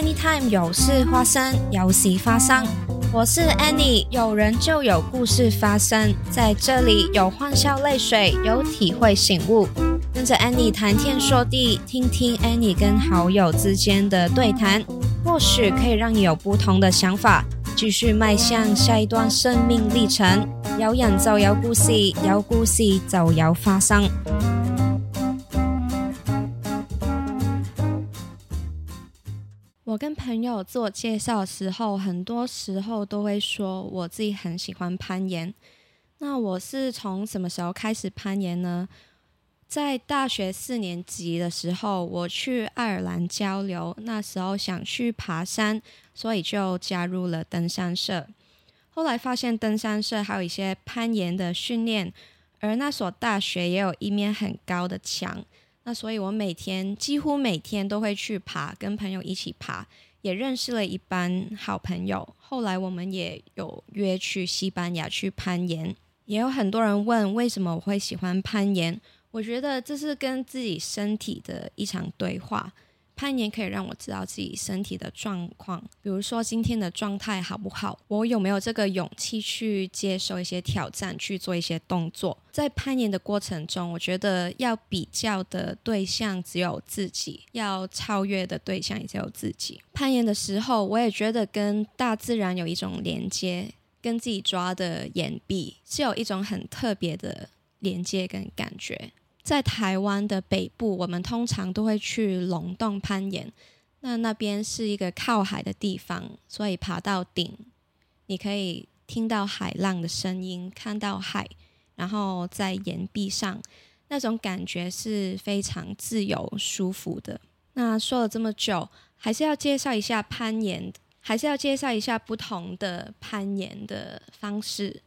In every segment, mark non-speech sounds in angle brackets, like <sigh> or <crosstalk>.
Anytime 有事发生，有事发生。我是 Annie，有人就有故事发生，在这里有欢笑泪水，有体会醒悟。跟着 Annie 谈天说地，听听 Annie 跟好友之间的对谈，或许可以让你有不同的想法，继续迈向下一段生命历程。有人就有故事，有故事就有发生。跟朋友自我介绍的时候，很多时候都会说我自己很喜欢攀岩。那我是从什么时候开始攀岩呢？在大学四年级的时候，我去爱尔兰交流，那时候想去爬山，所以就加入了登山社。后来发现登山社还有一些攀岩的训练，而那所大学也有一面很高的墙。那所以，我每天几乎每天都会去爬，跟朋友一起爬，也认识了一班好朋友。后来，我们也有约去西班牙去攀岩。也有很多人问为什么我会喜欢攀岩，我觉得这是跟自己身体的一场对话。攀岩可以让我知道自己身体的状况，比如说今天的状态好不好，我有没有这个勇气去接受一些挑战，去做一些动作。在攀岩的过程中，我觉得要比较的对象只有自己，要超越的对象也只有自己。攀岩的时候，我也觉得跟大自然有一种连接，跟自己抓的岩壁是有一种很特别的连接跟感觉。在台湾的北部，我们通常都会去龙洞攀岩。那那边是一个靠海的地方，所以爬到顶，你可以听到海浪的声音，看到海，然后在岩壁上，那种感觉是非常自由舒服的。那说了这么久，还是要介绍一下攀岩，还是要介绍一下不同的攀岩的方式。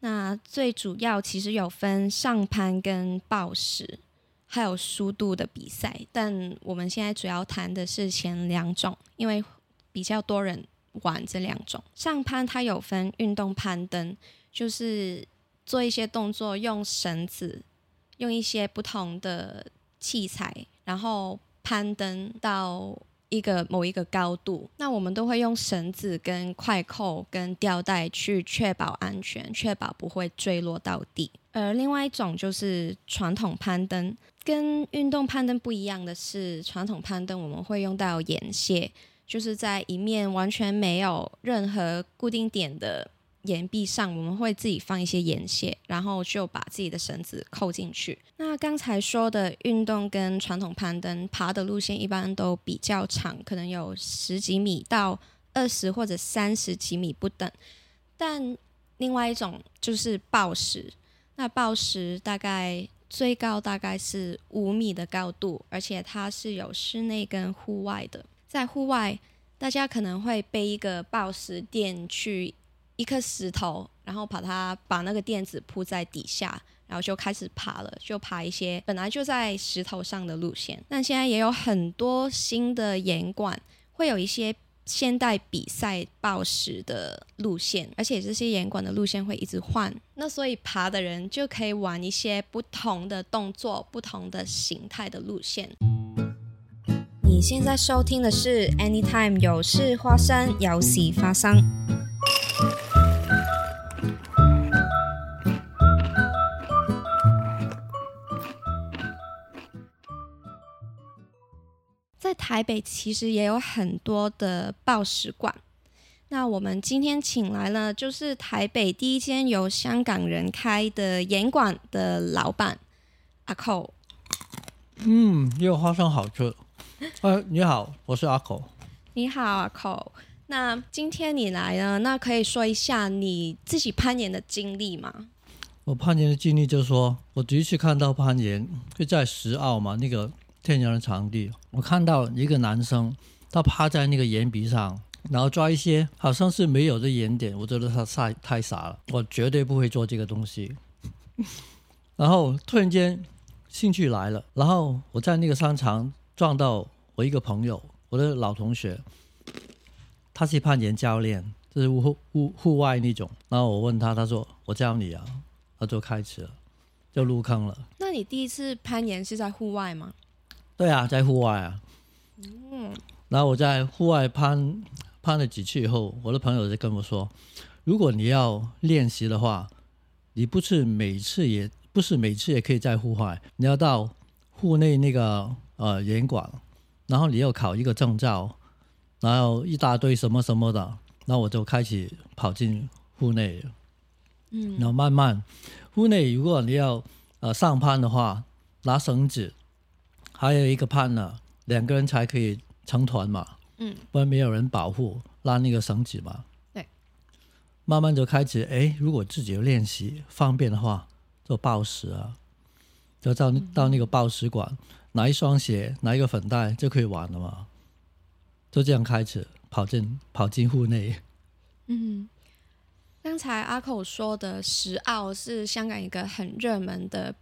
那最主要其实有分上攀跟抱石，还有速度的比赛。但我们现在主要谈的是前两种，因为比较多人玩这两种。上攀它有分运动攀登，就是做一些动作，用绳子，用一些不同的器材，然后攀登到。一个某一个高度，那我们都会用绳子、跟快扣、跟吊带去确保安全，确保不会坠落到地。而另外一种就是传统攀登，跟运动攀登不一样的是，传统攀登我们会用到岩屑，就是在一面完全没有任何固定点的。岩壁上我们会自己放一些岩屑，然后就把自己的绳子扣进去。那刚才说的运动跟传统攀登爬的路线一般都比较长，可能有十几米到二十或者三十几米不等。但另外一种就是抱石，那抱石大概最高大概是五米的高度，而且它是有室内跟户外的。在户外，大家可能会背一个抱石垫去。一颗石头，然后把它把那个垫子铺在底下，然后就开始爬了，就爬一些本来就在石头上的路线。但现在也有很多新的岩馆，会有一些现代比赛报时的路线，而且这些岩馆的路线会一直换。那所以爬的人就可以玩一些不同的动作、不同的形态的路线。你现在收听的是 Anytime 有事发生，有事发生。台北其实也有很多的报时馆。那我们今天请来了，就是台北第一间由香港人开的岩馆的老板阿寇。嗯，又花生好吃。呃，你好，我是阿寇。你好，阿寇。那今天你来呢？那可以说一下你自己攀岩的经历吗？我攀岩的经历就是说，我第一次看到攀岩就在石澳嘛，那个。天然的场地，我看到一个男生，他趴在那个岩壁上，然后抓一些好像是没有的岩点。我觉得他太太傻了，我绝对不会做这个东西。<laughs> 然后突然间兴趣来了，然后我在那个商场撞到我一个朋友，我的老同学，他是攀岩教练，就是户户户外那种。然后我问他，他说我教你啊，他就开始了，就入坑了。那你第一次攀岩是在户外吗？对啊，在户外啊。嗯，然后我在户外攀攀了几次以后，我的朋友就跟我说，如果你要练习的话，你不是每次也不是每次也可以在户外，你要到户内那个呃严管，然后你要考一个证照，然后一大堆什么什么的，那我就开始跑进户内，嗯。然后慢慢户内如果你要呃上攀的话，拿绳子，还有一个攀呢，两个人才可以成团嘛，嗯，不然没有人保护拉那个绳子嘛。对，慢慢就开始哎，如果自己有练习方便的话，就报时啊，就到到那个报时馆拿一双鞋，拿一个粉袋就可以玩了嘛。就这样开始跑进跑进户内。嗯，刚才阿口说的石澳是香港一个很热门的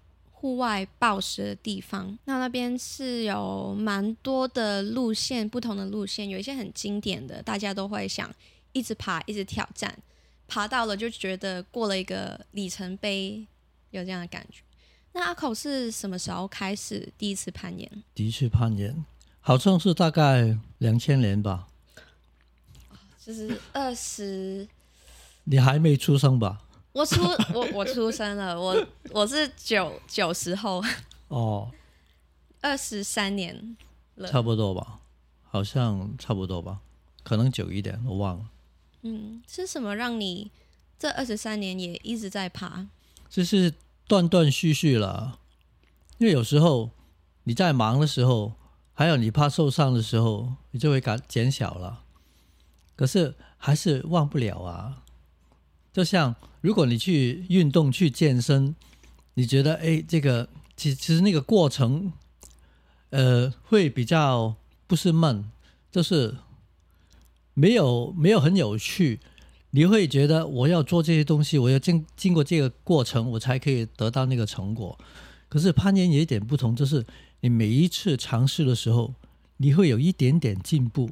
户外暴食的地方，那那边是有蛮多的路线，不同的路线，有一些很经典的，大家都会想一直爬，一直挑战，爬到了就觉得过了一个里程碑，有这样的感觉。那阿口是什么时候开始第一次攀岩？第一次攀岩，好像是大概两千年吧。就是二十，你还没出生吧？我出我我出生了，我我是九九十后，哦，<laughs> 二十三年了。差不多吧，好像差不多吧，可能久一点，我忘了。嗯，是什么让你这二十三年也一直在爬？就是断断续续了，因为有时候你在忙的时候，还有你怕受伤的时候，你就会感减小了。可是还是忘不了啊。就像如果你去运动、去健身，你觉得哎，这个其其实那个过程，呃，会比较不是闷，就是没有没有很有趣。你会觉得我要做这些东西，我要经经过这个过程，我才可以得到那个成果。可是攀岩有一点不同，就是你每一次尝试的时候，你会有一点点进步，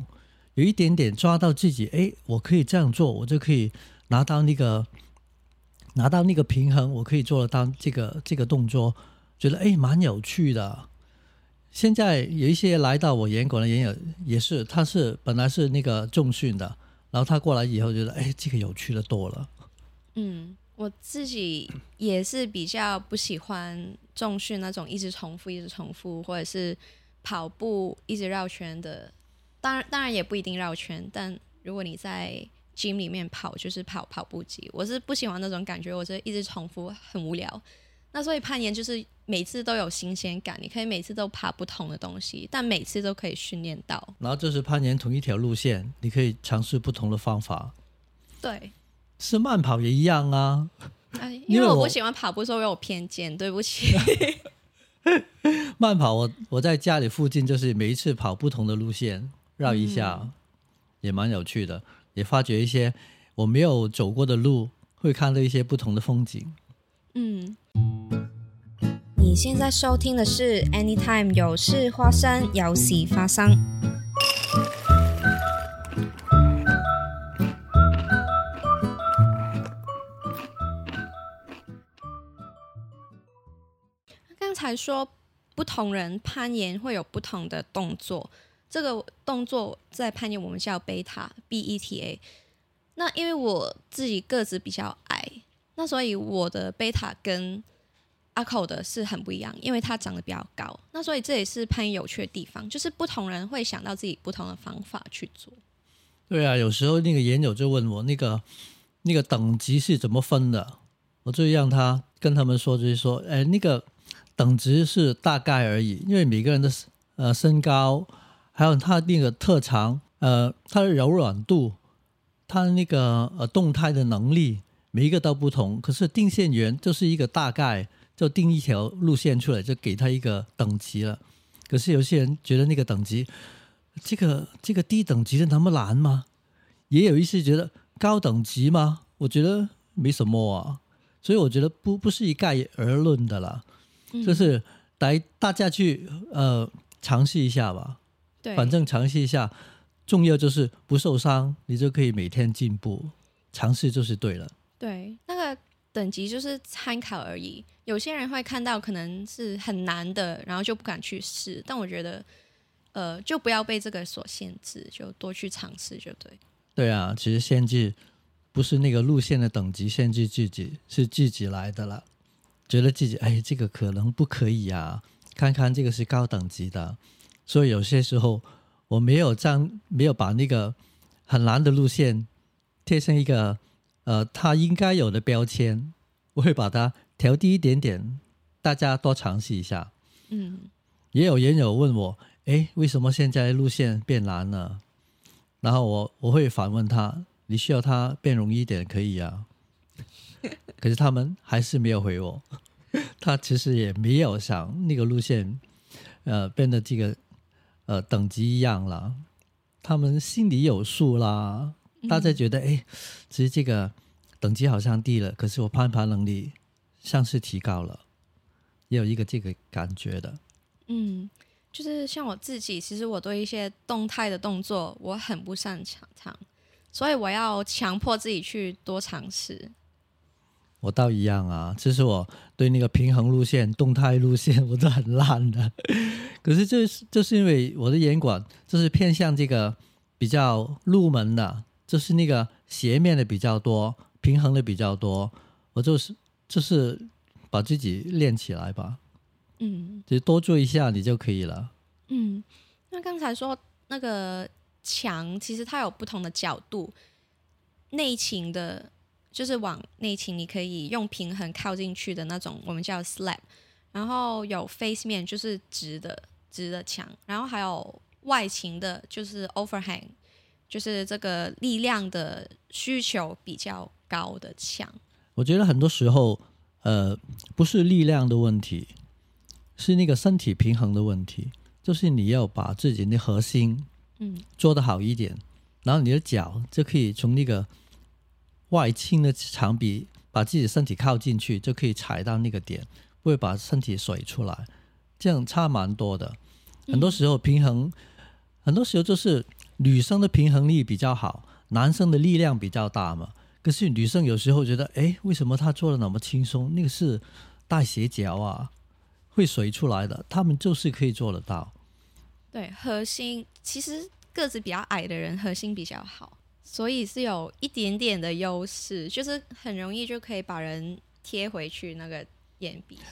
有一点点抓到自己，哎，我可以这样做，我就可以拿到那个拿到那个平衡，我可以做得到这个这个动作，觉得哎蛮有趣的。现在有一些来到我岩馆的岩友，也是他是本来是那个重训的，然后他过来以后觉得哎这个有趣的多了。嗯，我自己也是比较不喜欢重训那种一直重复、一直重复，或者是跑步一直绕圈的。当然，当然也不一定绕圈，但如果你在 gym 里面跑，就是跑跑步机，我是不喜欢那种感觉，我就一直重复很无聊。那所以攀岩就是每次都有新鲜感，你可以每次都爬不同的东西，但每次都可以训练到。然后就是攀岩同一条路线，你可以尝试不同的方法。对，是慢跑也一样啊。哎，<laughs> 因为我因为我不喜欢跑步，所以我有偏见，对不起。<laughs> 慢跑我我在家里附近就是每一次跑不同的路线，绕一下，也蛮有趣的，也发掘一些我没有走过的路，会看到一些不同的风景。嗯，你现在收听的是 Anytime 有事发生，有事发生。刚才说不同人攀岩会有不同的动作，这个动作在攀岩我们叫贝塔 B E T A。那因为我自己个子比较矮，那所以我的贝塔跟阿口的是很不一样，因为他长得比较高。那所以这也是攀岩有趣的地方，就是不同人会想到自己不同的方法去做。对啊，有时候那个研友就问我那个那个等级是怎么分的，我就让他跟他们说，就是说，哎，那个等级是大概而已，因为每个人的呃身高，还有他那个特长，呃，他的柔软度，他那个呃动态的能力，每一个都不同。可是定线员就是一个大概，就定一条路线出来，就给他一个等级了。可是有些人觉得那个等级。这个这个低等级的那么难吗？也有一些觉得高等级吗？我觉得没什么啊，所以我觉得不不是一概而论的啦，嗯就是来大家去呃尝试一下吧，对，反正尝试一下，重要就是不受伤，你就可以每天进步，尝试就是对了。对那个等级就是参考而已。有些人会看到可能是很难的，然后就不敢去试。但我觉得呃，就不要被这个所限制，就多去尝试就对。对啊，其实限制不是那个路线的等级限制自己，是自己来的了。觉得自己哎，这个可能不可以啊，看看这个是高等级的，所以有些时候我没有这样，没有把那个很难的路线贴上一个呃它应该有的标签，我会把它调低一点点，大家多尝试一下。嗯，也有人有问我，哎，为什么现在路线变难了？然后我我会反问他，你需要它变容易一点可以啊。可是他们还是没有回我，<laughs> 他其实也没有想那个路线，呃，变得这个呃等级一样了。他们心里有数啦，大家觉得哎，其实这个等级好像低了，可是我攀爬能力像是提高了，也有一个这个感觉的。嗯，就是像我自己，其实我对一些动态的动作我很不擅长，所以我要强迫自己去多尝试。我倒一样啊，其实我对那个平衡路线、动态路线我都很烂的。<laughs> 可是就是就是因为我的眼管就是偏向这个比较入门的，就是那个斜面的比较多，平衡的比较多。我就是就是把自己练起来吧，嗯，就多做一下你就可以了。嗯，那刚才说那个墙，其实它有不同的角度，内倾的。就是往内倾，你可以用平衡靠进去的那种，我们叫 slab。然后有 face 面，就是直的直的墙。然后还有外倾的，就是 overhang，就是这个力量的需求比较高的墙。我觉得很多时候，呃，不是力量的问题，是那个身体平衡的问题。就是你要把自己的核心，嗯，做得好一点，然后你的脚就可以从那个。外倾的墙壁，把自己身体靠进去，就可以踩到那个点，不会把身体甩出来，这样差蛮多的。很多时候平衡，很多时候就是女生的平衡力比较好，男生的力量比较大嘛。可是女生有时候觉得，哎，为什么她做的那么轻松？那个是带斜角啊，会甩出来的。他们就是可以做得到。对，核心其实个子比较矮的人核心比较好。所以是有一点点的优势，就是很容易就可以把人贴回去那个眼皮上。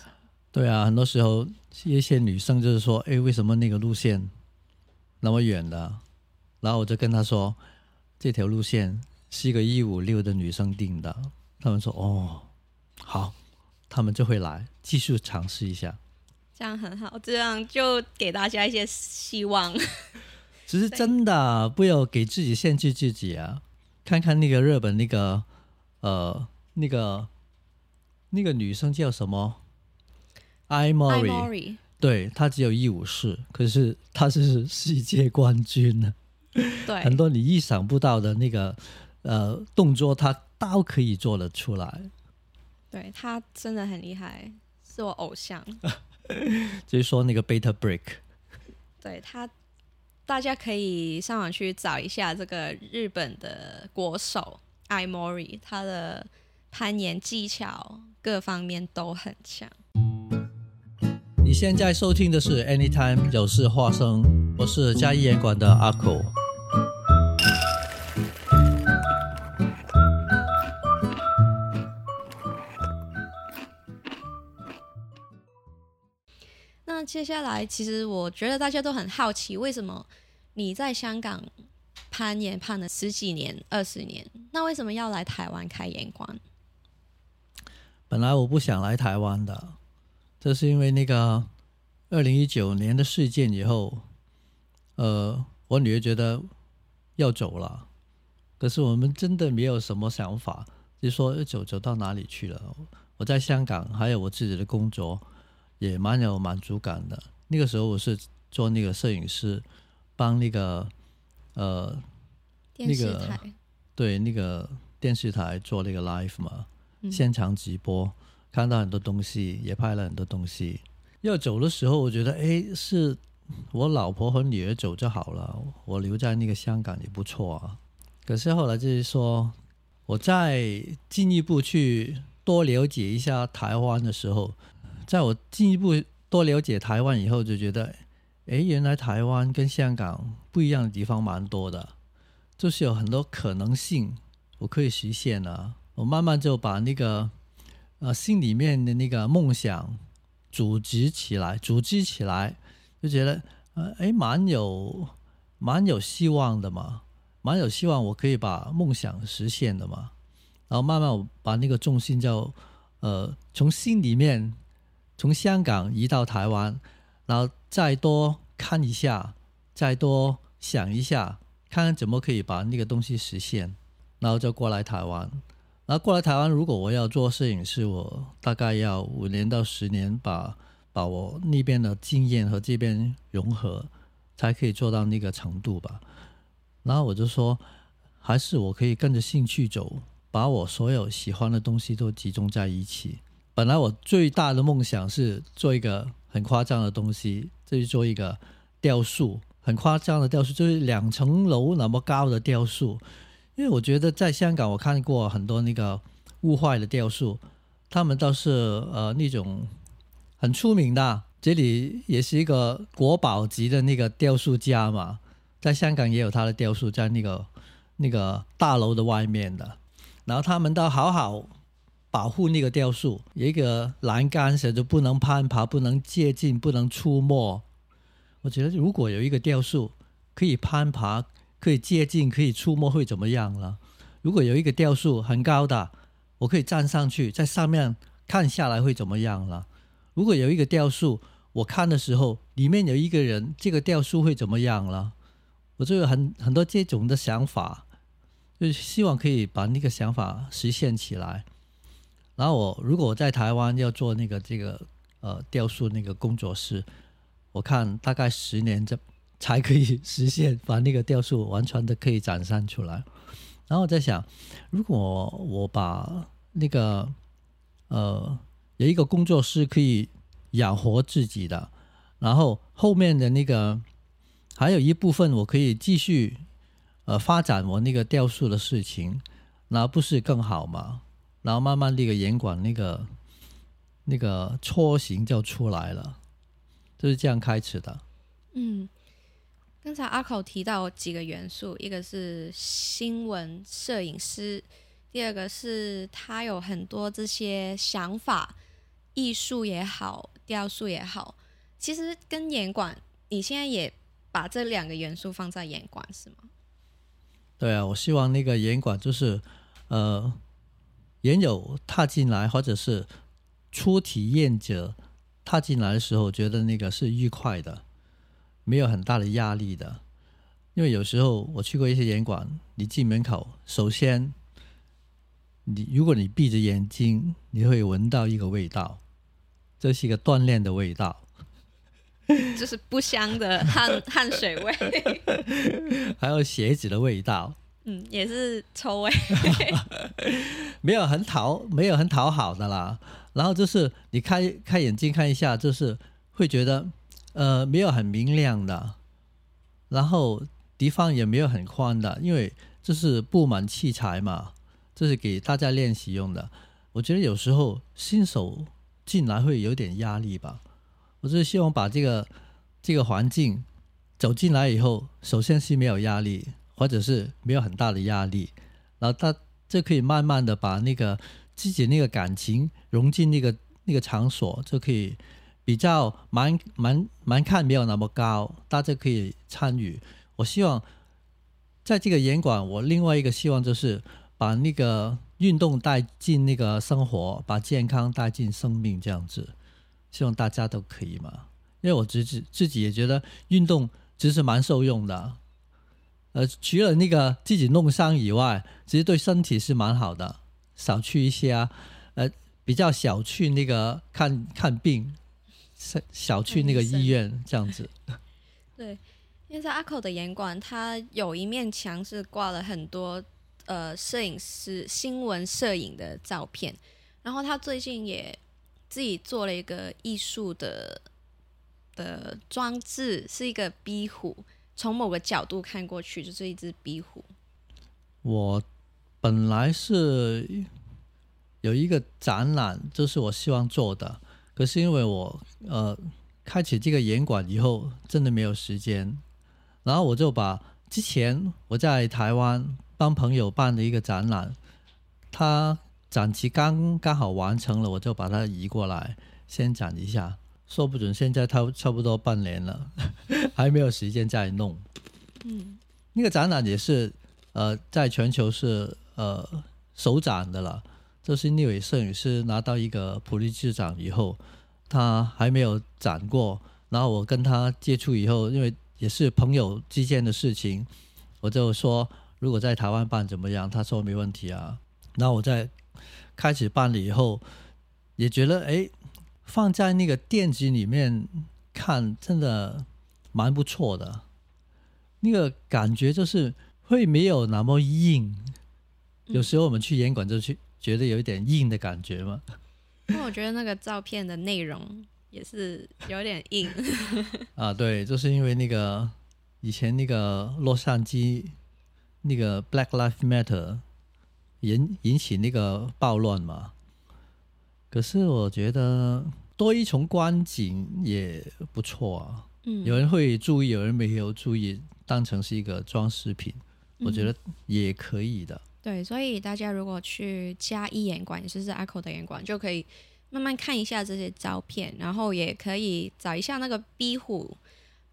对啊，很多时候一些女生就是说：“哎，为什么那个路线那么远的？”然后我就跟她说：“这条路线是一个一五六的女生定的。”他们说：“哦，好。”他们就会来继续尝试一下。这样很好，这样就给大家一些希望。<laughs> 其实真的不要给自己限制自己啊！看看那个日本那个呃那个那个女生叫什么？？I Mori，，对她只有一五四，可是她是世界冠军呢。对，很多你意想不到的那个呃动作，她都可以做得出来。对她真的很厉害，是我偶像。<laughs> 就是说那个 Beta Break，对她。大家可以上网去找一下这个日本的国手艾莫里，他的攀岩技巧各方面都很强。你现在收听的是 Anytime 有事发生，我是嘉义岩馆的阿口。接下来，其实我觉得大家都很好奇，为什么你在香港攀岩攀了十几年、二十年，那为什么要来台湾开岩馆？本来我不想来台湾的，这是因为那个二零一九年的事件以后，呃，我女儿觉得要走了，可是我们真的没有什么想法，就说要走走到哪里去了？我在香港还有我自己的工作。也蛮有满足感的。那个时候我是做那个摄影师，帮那个呃那个对那个电视台做那个 live 嘛，现场直播，看到很多东西，也拍了很多东西。要走的时候，我觉得哎，是我老婆和女儿走就好了，我留在那个香港也不错啊。可是后来就是说，我再进一步去多了解一下台湾的时候。在我进一步多了解台湾以后，就觉得，诶，原来台湾跟香港不一样的地方蛮多的，就是有很多可能性我可以实现啊。我慢慢就把那个呃心里面的那个梦想组织起来，组织起来，就觉得呃诶，蛮有蛮有希望的嘛，蛮有希望我可以把梦想实现的嘛。然后慢慢我把那个重心就呃从心里面从香港移到台湾，然后再多看一下，再多想一下，看看怎么可以把那个东西实现，然后就过来台湾。然后过来台湾，如果我要做摄影师，我大概要五年到十年，把把我那边的经验和这边融合，才可以做到那个程度吧。然后我就说，还是我可以跟着兴趣走，把我所有喜欢的东西都集中在一起。本来我最大的梦想是做一个很夸张的东西，就是做一个雕塑，很夸张的雕塑，就是两层楼那么高的雕塑。因为我觉得在香港，我看过很多那个雾坏的雕塑，他们倒是呃那种很出名的，这里也是一个国宝级的那个雕塑家嘛，在香港也有他的雕塑在那个那个大楼的外面的，然后他们都好好保护那个雕塑，有一个栏杆写着不能攀爬、不能接近、不能触摸。我觉得如果有一个雕塑可以攀爬。可以接近，可以触摸，会怎么样了？如果有一个雕塑很高的，我可以站上去，在上面看下来会怎么样了？如果有一个雕塑，我看的时候里面有一个人，这个雕塑会怎么样了？我就有很很多这种的想法，就希望可以把那个想法实现起来。然后我如果在台湾要做那个这个呃雕塑那个工作室，我看大概十年这。才可以实现把那个雕塑完全的可以展现出来。然后我在想，如果我把那个呃有一个工作室可以养活自己的，然后后面的那个还有一部分我可以继续呃发展我那个雕塑的事情，那不是更好吗？然后慢慢那个严管那个那个雏形就出来了，就是这样开始的。嗯。刚才阿口提到几个元素，一个是新闻摄影师，第二个是他有很多这些想法，艺术也好，雕塑也好，其实跟严管，你现在也把这两个元素放在严管是吗？对啊，我希望那个严管就是呃，原有踏进来或者是初体验者踏进来的时候，觉得那个是愉快的。没有很大的压力的，因为有时候我去过一些演馆，你进门口，首先，你如果你闭着眼睛，你会闻到一个味道，这是一个锻炼的味道，就是不香的汗 <laughs> 汗水味，<laughs> 还有鞋子的味道，嗯，也是臭味，<laughs> 没有很讨没有很讨好的啦。然后就是你开开眼睛看一下，就是会觉得。呃，没有很明亮的，然后地方也没有很宽的，因为这是布满器材嘛，这是给大家练习用的。我觉得有时候新手进来会有点压力吧。我就是希望把这个这个环境走进来以后，首先是没有压力，或者是没有很大的压力，然后他就可以慢慢的把那个自己那个感情融进那个那个场所，就可以。比较蛮蛮蛮看没有那么高，大家可以参与。我希望在这个演馆，我另外一个希望就是把那个运动带进那个生活，把健康带进生命，这样子，希望大家都可以嘛。因为我自己自己也觉得运动其实蛮受用的，呃，除了那个自己弄伤以外，其实对身体是蛮好的。少去一些啊，呃，比较少去那个看看病。少去那个医院这样子，<laughs> 对，因为在阿口的严管，他有一面墙是挂了很多呃摄影师新闻摄影的照片，然后他最近也自己做了一个艺术的的装置，是一个壁虎，从某个角度看过去就是一只壁虎。我本来是有一个展览，这是我希望做的。可是因为我呃开启这个演馆以后，真的没有时间，然后我就把之前我在台湾帮朋友办的一个展览，他展期刚刚好完成了，我就把它移过来先展一下。说不准现在他差不多半年了，还没有时间再弄。嗯，那个展览也是呃，在全球是呃首展的了。就是那位摄影师拿到一个普利兹奖以后，他还没有展过。然后我跟他接触以后，因为也是朋友之间的事情，我就说如果在台湾办怎么样？他说没问题啊。然后我在开始办了以后，也觉得哎。放在那个电子里面看，真的蛮不错的。那个感觉就是会没有那么硬。有时候我们去演馆就去觉得有一点硬的感觉嘛。那我觉得那个照片的内容也是有点硬。<laughs> 啊，对，就是因为那个以前那个洛杉矶那个 Black Lives Matter 引引起那个暴乱嘛。可是我觉得多一重观景也不错啊。嗯，有人会注意，有人没有注意，当成是一个装饰品，我觉得也可以的。对，所以大家如果去加一眼馆，也就是阿口的眼馆，就可以慢慢看一下这些照片，然后也可以找一下那个壁虎。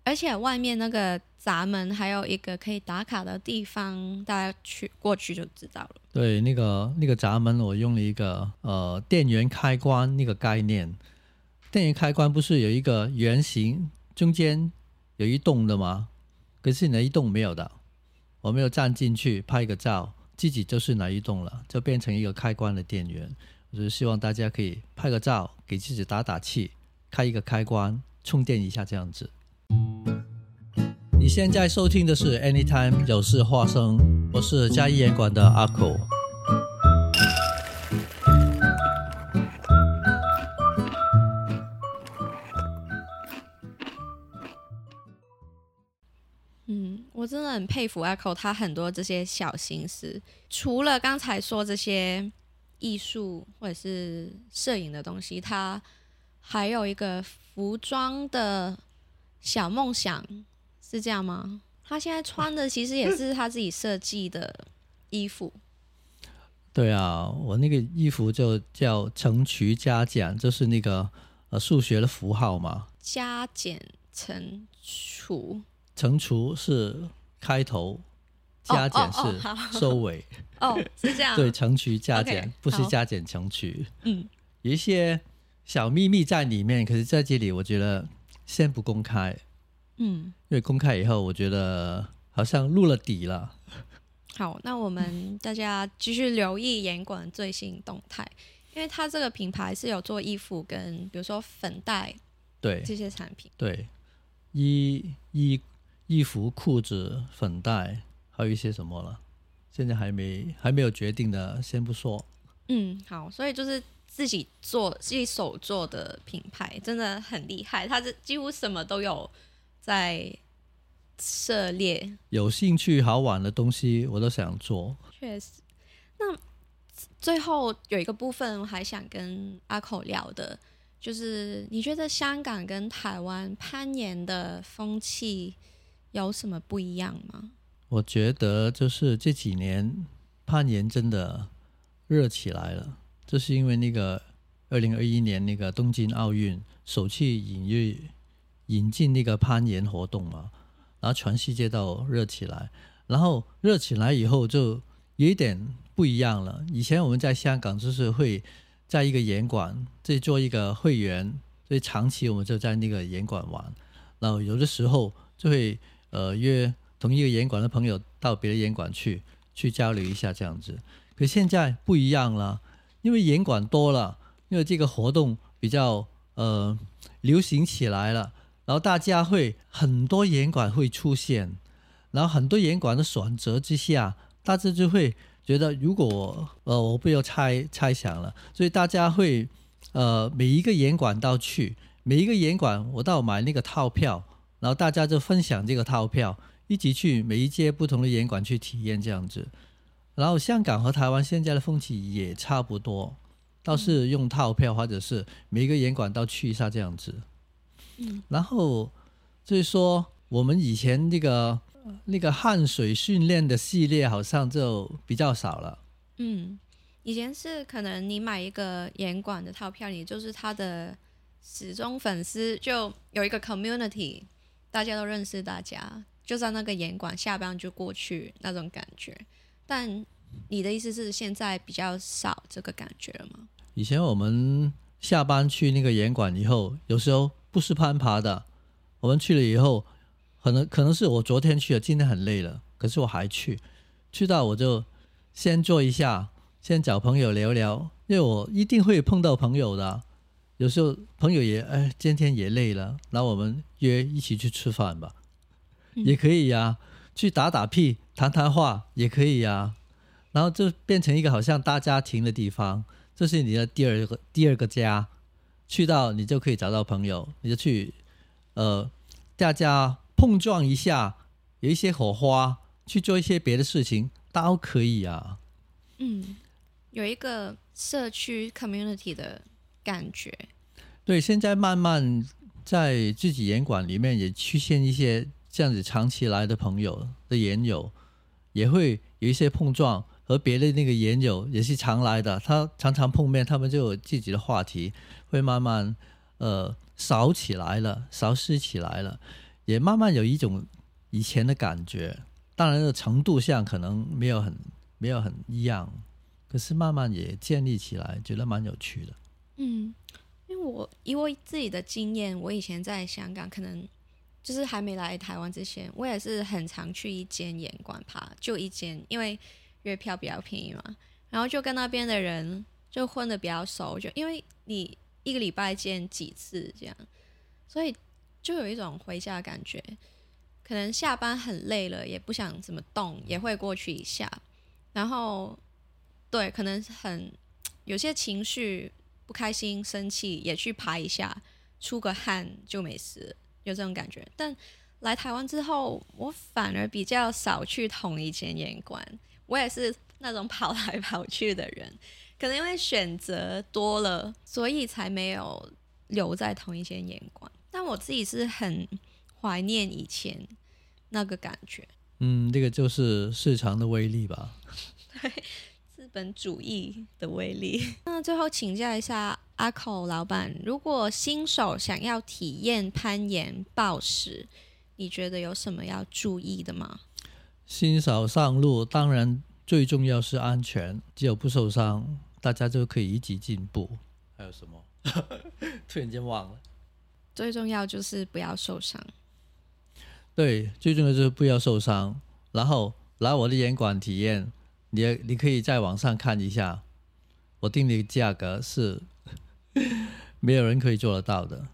而且外面那个闸门还有一个可以打卡的地方，大家去过去就知道了。对，那个那个闸门我用了一个呃电源开关那个概念。电源开关不是有一个圆形中间有一栋的吗？可是哪一栋没有的？我没有站进去拍一个照，自己就是哪一栋了，就变成一个开关的电源。我就希望大家可以拍个照，给自己打打气，开一个开关充电一下这样子。你现在收听的是 Anytime 有事化生，我是嘉义演馆的阿口。很佩服 Echo，他很多这些小心思，除了刚才说这些艺术或者是摄影的东西，他还有一个服装的小梦想。是这样吗？他现在穿的其实也是他自己设计的衣服。<laughs> 对啊，我那个衣服就叫乘除加减，就是那个呃数学的符号嘛。加减乘除，乘除是开头，加减是收尾。<laughs> 哦，是这样。对，乘除加减不是加减乘除。嗯，有一些小秘密在里面，可是在这里我觉得先不公开。嗯，因为公开以后，我觉得好像露了底了。好，那我们大家继续留意严管最新动态，因为它这个品牌是有做衣服跟比如说粉袋对这些产品，对衣衣衣服、裤子、粉袋，还有一些什么了，现在还没还没有决定的，先不说。嗯，好，所以就是自己做自己手做的品牌真的很厉害，它是几乎什么都有。在涉猎有兴趣好玩的东西，我都想做。确实，那最后有一个部分我还想跟阿口聊的，就是你觉得香港跟台湾攀岩的风气有什么不一样吗？我觉得就是这几年攀岩真的热起来了，就是因为那个二零二一年那个东京奥运首次引入。引进那个攀岩活动嘛，然后全世界都热起来，然后热起来以后就有一点不一样了。以前我们在香港就是会在一个岩馆这里做一个会员，所以长期我们就在那个岩馆玩。然后有的时候就会呃约同一个岩馆的朋友到别的岩馆去去交流一下这样子。可现在不一样了，因为岩馆多了，因为这个活动比较呃流行起来了。然后大家会很多严管会出现，然后很多严管的选择之下，大家就会觉得，如果呃我不要猜猜想了，所以大家会呃每一个严管都去，每一个严管我都买那个套票，然后大家就分享这个套票，一起去每一届不同的演馆去体验这样子。然后香港和台湾现在的风气也差不多，倒是用套票或者是每一个演馆都去一下这样子。嗯，然后就是说我们以前那个那个汗水训练的系列好像就比较少了。嗯，以前是可能你买一个演馆的套票，你就是他的始终粉丝，就有一个 community，大家都认识大家，就在那个严管下班就过去那种感觉。但你的意思是现在比较少这个感觉了吗？以前我们下班去那个严管以后，有时候不是攀爬的，我们去了以后，可能可能是我昨天去了，今天很累了，可是我还去，去到我就先坐一下，先找朋友聊聊，因为我一定会碰到朋友的。有时候朋友也哎，今天也累了，那我们约一起去吃饭吧，也可以呀，去打打屁、谈谈话也可以呀。然后就变成一个好像大家庭的地方，这是你的第二个第二个家。去到你就可以找到朋友，你就去，呃，大家碰撞一下，有一些火花，去做一些别的事情都可以啊。嗯，有一个社区 community 的感觉。对，现在慢慢在自己演馆里面也出现一些这样子长期来的朋友的研友，也会有一些碰撞。和别的那个研友也是常来的，他常常碰面，他们就有自己的话题，会慢慢呃少起来了，少失起来了，也慢慢有一种以前的感觉。当然，的程度上可能没有很没有很一样，可是慢慢也建立起来，觉得蛮有趣的。嗯，因为我以我自己的经验，我以前在香港，可能就是还没来台湾之前，我也是很常去一间演馆爬，就一间，因为。月票比较便宜嘛，然后就跟那边的人就混的比较熟，就因为你一个礼拜见几次这样，所以就有一种回家的感觉。可能下班很累了，也不想怎么动，也会过去一下。然后对，可能很有些情绪不开心、生气，也去爬一下，出个汗就没事，有这种感觉。但来台湾之后，我反而比较少去同一间演馆。我也是那种跑来跑去的人，<laughs> 可能因为选择多了，所以才没有留在同一间演馆。但我自己是很怀念以前那个感觉。嗯，这个就是市场的威力吧？<laughs> 本主义的威力。<laughs> 那最后请教一下阿口老板，如果新手想要体验攀岩暴食，你觉得有什么要注意的吗？新手上路，当然最重要是安全，只有不受伤，大家就可以一起进步。还有什么？<laughs> 突然间忘了。最重要就是不要受伤。对，最重要就是不要受伤。然后来我的严管体验，你你可以在网上看一下，我定的价格是 <laughs> 没有人可以做得到的，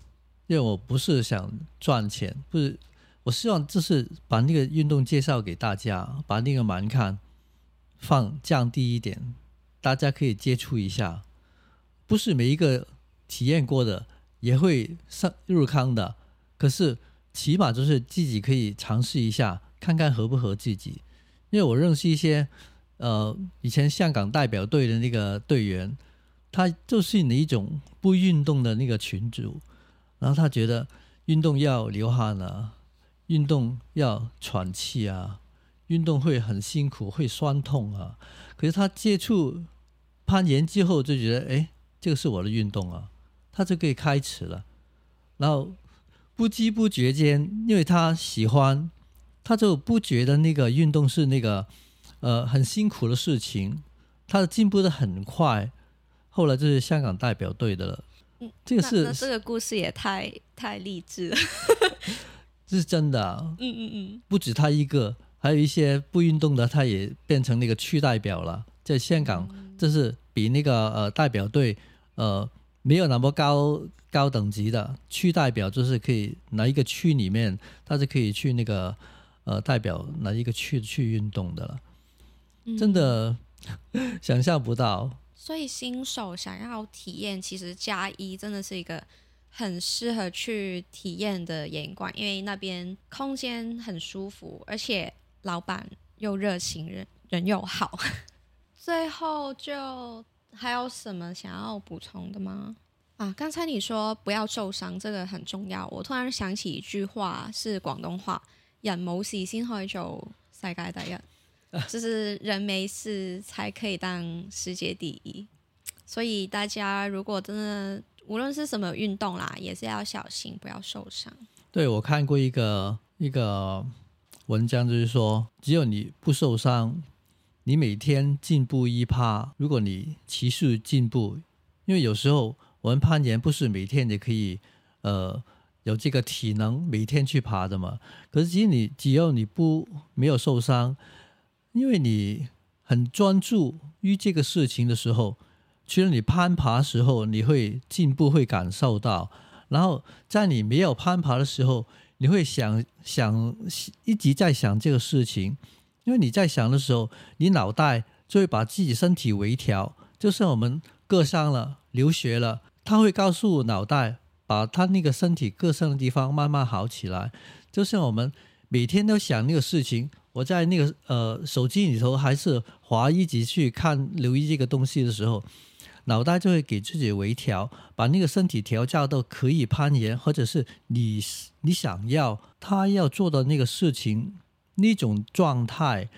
因为我不是想赚钱，不是。我希望就是把那个运动介绍给大家，把那个门槛放降低一点，大家可以接触一下。不是每一个体验过的也会上入坑的，可是起码就是自己可以尝试一下，看看合不合自己。因为我认识一些呃以前香港代表队的那个队员，他就是你一种不运动的那个群主，然后他觉得运动要流汗啊。运动要喘气啊，运动会很辛苦，会酸痛啊。可是他接触攀岩之后，就觉得哎，这个是我的运动啊，他就可以开始了。然后不知不觉间，因为他喜欢，他就不觉得那个运动是那个呃很辛苦的事情，他的进步的很快。后来就是香港代表队的了。嗯，这个是这个故事也太太励志了。<laughs> 这是真的，<laughs> 嗯嗯嗯，不止他一个，还有一些不运动的，他也变成那个区代表了。在香港，这是比那个呃代表队呃没有那么高高等级的区代表，就是可以哪一个区里面，他是可以去那个呃代表哪一个区去运动的了。真的 <laughs> 想象不到。所以新手想要体验，其实加一真的是一个。很适合去体验的演馆，因为那边空间很舒服，而且老板又热情，人人又好。<laughs> 最后就还有什么想要补充的吗？啊，刚才你说不要受伤，这个很重要。我突然想起一句话，是广东话：人冇事先可以做世界第一，<laughs> 就是人没事才可以当世界第一。所以大家如果真的无论是什么运动啦，也是要小心，不要受伤。对我看过一个一个文章，就是说，只有你不受伤，你每天进步一趴，如果你持续进步，因为有时候。我们攀岩不是每天也可以，呃，有这个体能每天去爬的嘛？可是，其实你只要你不没有受伤，因为你很专注于这个事情的时候，其实你攀爬时候你会进步，会感受到。然后，在你没有攀爬的时候，你会想想一直在想这个事情，因为你在想的时候，你脑袋就会把自己身体微调，就像我们割伤了、流血了。他会告诉脑袋，把他那个身体割伤的地方慢慢好起来。就像我们每天都想那个事情，我在那个呃手机里头还是滑一直去看留意这个东西的时候，脑袋就会给自己微调，把那个身体调教到可以攀岩，或者是你你想要他要做的那个事情那种状态，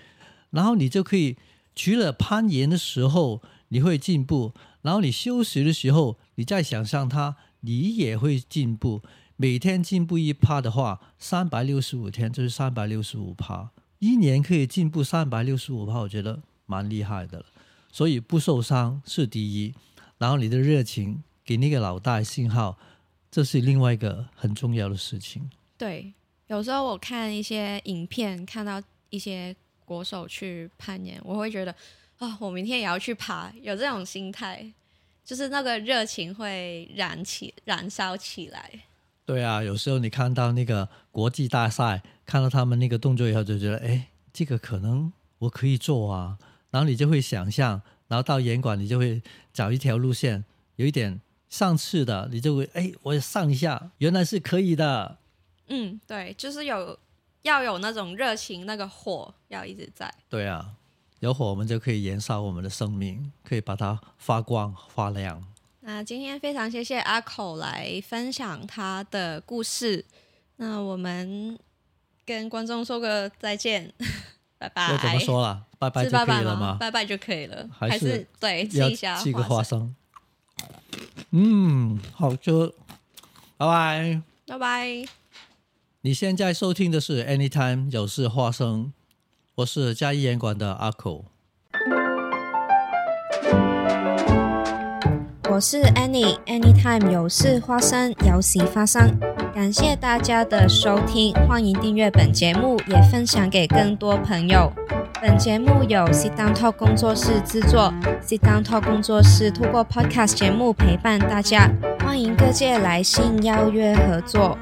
然后你就可以除了攀岩的时候你会进步。然后你休息的时候，你再想象它，你也会进步。每天进步一趴的话，三百六十五天就是三百六十五趴，一年可以进步三百六十五趴，我觉得蛮厉害的了。所以不受伤是第一，然后你的热情给那个老大信号，这是另外一个很重要的事情。对，有时候我看一些影片，看到一些国手去攀岩，我会觉得。啊，我明天也要去爬，有这种心态，就是那个热情会燃起、燃烧起来。对啊，有时候你看到那个国际大赛，看到他们那个动作以后，就觉得，哎，这个可能我可以做啊。然后你就会想象，然后到严管，你就会找一条路线，有一点上次的，你就会，哎，我上一下，原来是可以的。嗯，对，就是有要有那种热情，那个火要一直在。对啊。有火，我们就可以燃烧我们的生命，可以把它发光发亮。那今天非常谢谢阿口来分享他的故事。那我们跟观众说个再见，拜拜。要怎么说了？拜拜就可以了吗？拜拜就可以了。还是对，吃一下，吃个花生。嗯，好，吃拜拜，拜拜。你现在收听的是 Anytime 有事花生。我是嘉义演馆的阿口，我是 Annie，Anytime 有事发生，有喜发生。感谢大家的收听，欢迎订阅本节目，也分享给更多朋友。本节目由 Sit Down Talk 工作室制作，Sit Down Talk 工作室通过 Podcast 节目陪伴大家，欢迎各界来信邀约合作。